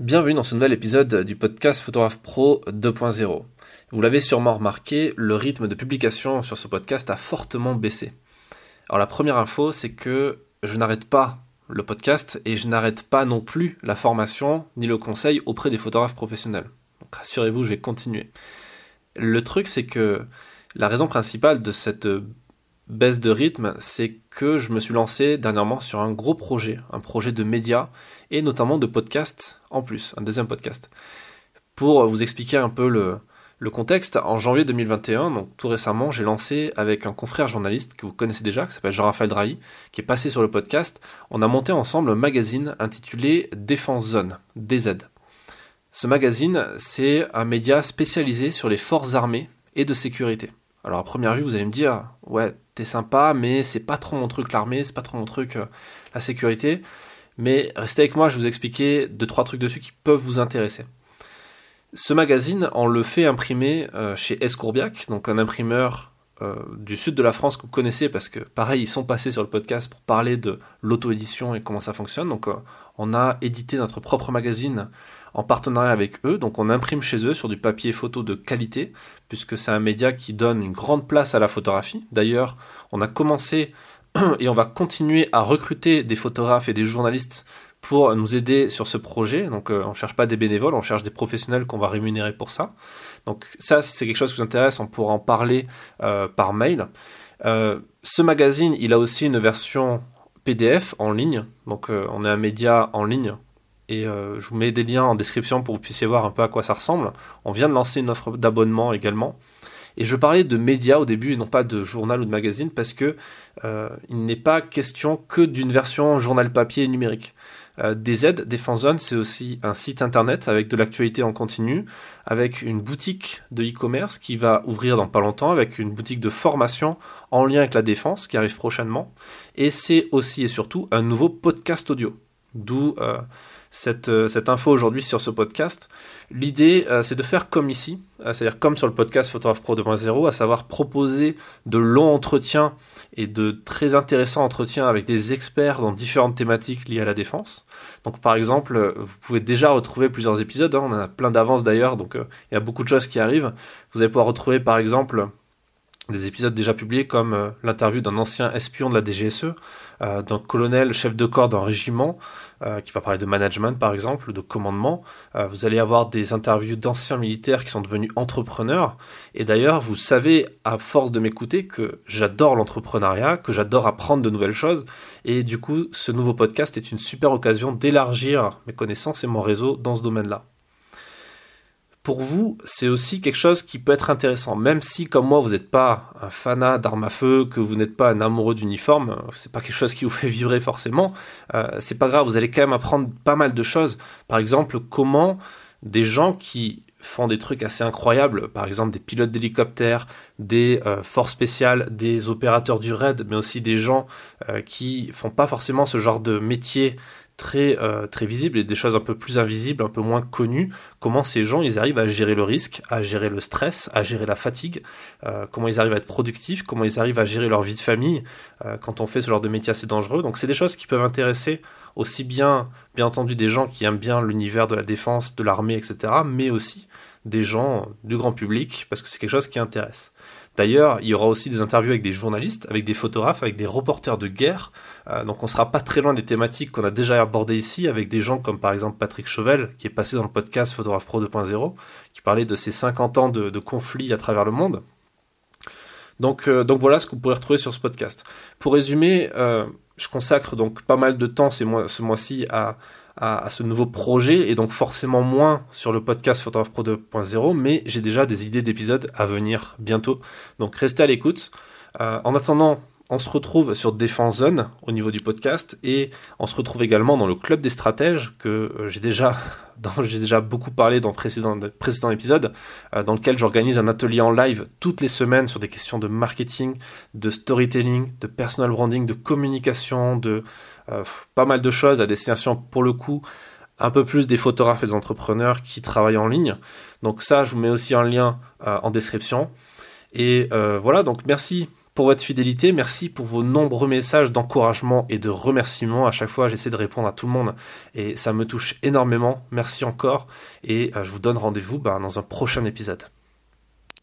Bienvenue dans ce nouvel épisode du podcast Photographe Pro 2.0. Vous l'avez sûrement remarqué, le rythme de publication sur ce podcast a fortement baissé. Alors la première info, c'est que je n'arrête pas le podcast et je n'arrête pas non plus la formation ni le conseil auprès des photographes professionnels. Donc rassurez-vous, je vais continuer. Le truc, c'est que la raison principale de cette baisse de rythme, c'est que je me suis lancé dernièrement sur un gros projet, un projet de médias et notamment de podcast en plus, un deuxième podcast. Pour vous expliquer un peu le, contexte, en janvier 2021, donc tout récemment, j'ai lancé avec un confrère journaliste que vous connaissez déjà, qui s'appelle Jean-Raphaël Drahi, qui est passé sur le podcast, on a monté ensemble un magazine intitulé Défense Zone, DZ. Ce magazine, c'est un média spécialisé sur les forces armées et de sécurité. Alors à première vue, vous allez me dire, ouais, t'es sympa, mais c'est pas trop mon truc l'armée, c'est pas trop mon truc euh, la sécurité. Mais restez avec moi, je vais vous expliquer deux trois trucs dessus qui peuvent vous intéresser. Ce magazine, on le fait imprimer euh, chez Escourbiac, donc un imprimeur euh, du sud de la France que vous connaissez parce que pareil, ils sont passés sur le podcast pour parler de l'auto-édition et comment ça fonctionne. Donc on a édité notre propre magazine en partenariat avec eux. Donc on imprime chez eux sur du papier photo de qualité, puisque c'est un média qui donne une grande place à la photographie. D'ailleurs, on a commencé et on va continuer à recruter des photographes et des journalistes pour nous aider sur ce projet. Donc euh, on ne cherche pas des bénévoles, on cherche des professionnels qu'on va rémunérer pour ça. Donc ça, c'est quelque chose qui vous intéresse, on pourra en parler euh, par mail. Euh, ce magazine, il a aussi une version PDF en ligne. Donc on est un média en ligne et euh, je vous mets des liens en description pour que vous puissiez voir un peu à quoi ça ressemble. On vient de lancer une offre d'abonnement également. Et je parlais de médias au début et non pas de journal ou de magazine parce que euh, il n'est pas question que d'une version journal papier numérique. Euh, DZ, Defense Zone, c'est aussi un site internet avec de l'actualité en continu, avec une boutique de e-commerce qui va ouvrir dans pas longtemps, avec une boutique de formation en lien avec la défense qui arrive prochainement. Et c'est aussi et surtout un nouveau podcast audio. D'où euh, euh, cette, info aujourd'hui sur ce podcast. L'idée, euh, c'est de faire comme ici, c'est-à-dire comme sur le podcast Photographe Pro 2.0, à savoir proposer de longs entretiens et de très intéressants entretiens avec des experts dans différentes thématiques liées à la défense. Donc par exemple, vous pouvez déjà retrouver plusieurs épisodes, hein, on en a plein d'avance d'ailleurs, donc il y a beaucoup de choses qui arrivent. Vous allez pouvoir retrouver par exemple des épisodes déjà publiés comme euh, l'interview d'un ancien espion de la DGSE, euh, d'un colonel chef de corps d'un régiment, euh, qui va parler de management par exemple, de commandement. vous allez avoir des interviews d'anciens militaires qui sont devenus entrepreneurs. Et d'ailleurs, vous savez, à force de m'écouter, que j'adore l'entrepreneuriat, que j'adore apprendre de nouvelles choses. Et du coup, ce nouveau podcast est une super occasion d'élargir mes connaissances et mon réseau dans ce domaine-là pour vous, c'est aussi quelque chose qui peut être intéressant. Même si, comme moi, vous n'êtes pas un fanat d'armes à feu, que vous n'êtes pas un amoureux d'uniforme, c'est pas quelque chose qui vous fait vibrer forcément. Euh, c'est pas grave, vous allez quand même apprendre pas mal de choses. Par exemple, comment des gens qui font des trucs assez incroyables, par exemple des pilotes d'hélicoptères, des euh, forces spéciales, des opérateurs du raid, mais aussi des gens euh, qui font pas forcément ce genre de métier très, euh, très visibles et des choses un peu plus invisibles, un peu moins connues, comment ces gens ils arrivent à gérer le risque, à gérer le stress, à gérer la fatigue, euh, comment ils arrivent à être productifs, comment ils arrivent à gérer leur vie de famille euh, quand on fait ce genre de métier assez dangereux. Donc c'est des choses qui peuvent intéresser aussi bien, bien entendu, des gens qui aiment bien l'univers de la défense, de l'armée, etc., mais aussi des gens du grand public, parce que c'est quelque chose qui intéresse. D'ailleurs, il y aura aussi des interviews avec des journalistes, avec des photographes, avec des reporters de guerre. Euh, donc on sera pas très loin des thématiques qu'on a déjà abordées ici, avec des gens comme par exemple Patrick Chauvel, qui est passé dans le podcast Photographe Pro 2.0, qui parlait de ses 50 ans de, conflits à travers le monde. Donc, euh, donc voilà ce que vous pourrez retrouver sur ce podcast. Pour résumer, euh, je consacre donc pas mal de temps ce mois-ci à, à, ce nouveau projet et donc forcément moins sur le podcast Photograph Pro 2.0, mais j'ai déjà des idées d'épisodes à venir bientôt. Donc restez à l'écoute. Euh, en attendant, on se retrouve sur Défense Zone au niveau du podcast et on se retrouve également dans le club des stratèges que euh, j'ai déjà j'ai déjà beaucoup parlé dans le précédent, précédent épisode, euh, dans lequel j'organise un atelier en live toutes les semaines sur des questions de marketing, de storytelling, de personal branding, de communication, de euh, pas mal de choses à destination pour le coup un peu plus des photographes et des entrepreneurs qui travaillent en ligne. Donc ça, je vous mets aussi un lien en description. Et voilà, donc merci pour votre fidélité, merci pour vos nombreux messages d'encouragement et de remerciements. À chaque fois, j'essaie de répondre à tout le monde et ça me touche énormément. Merci encore et euh, je vous donne rendez-vous ben, dans un prochain épisode.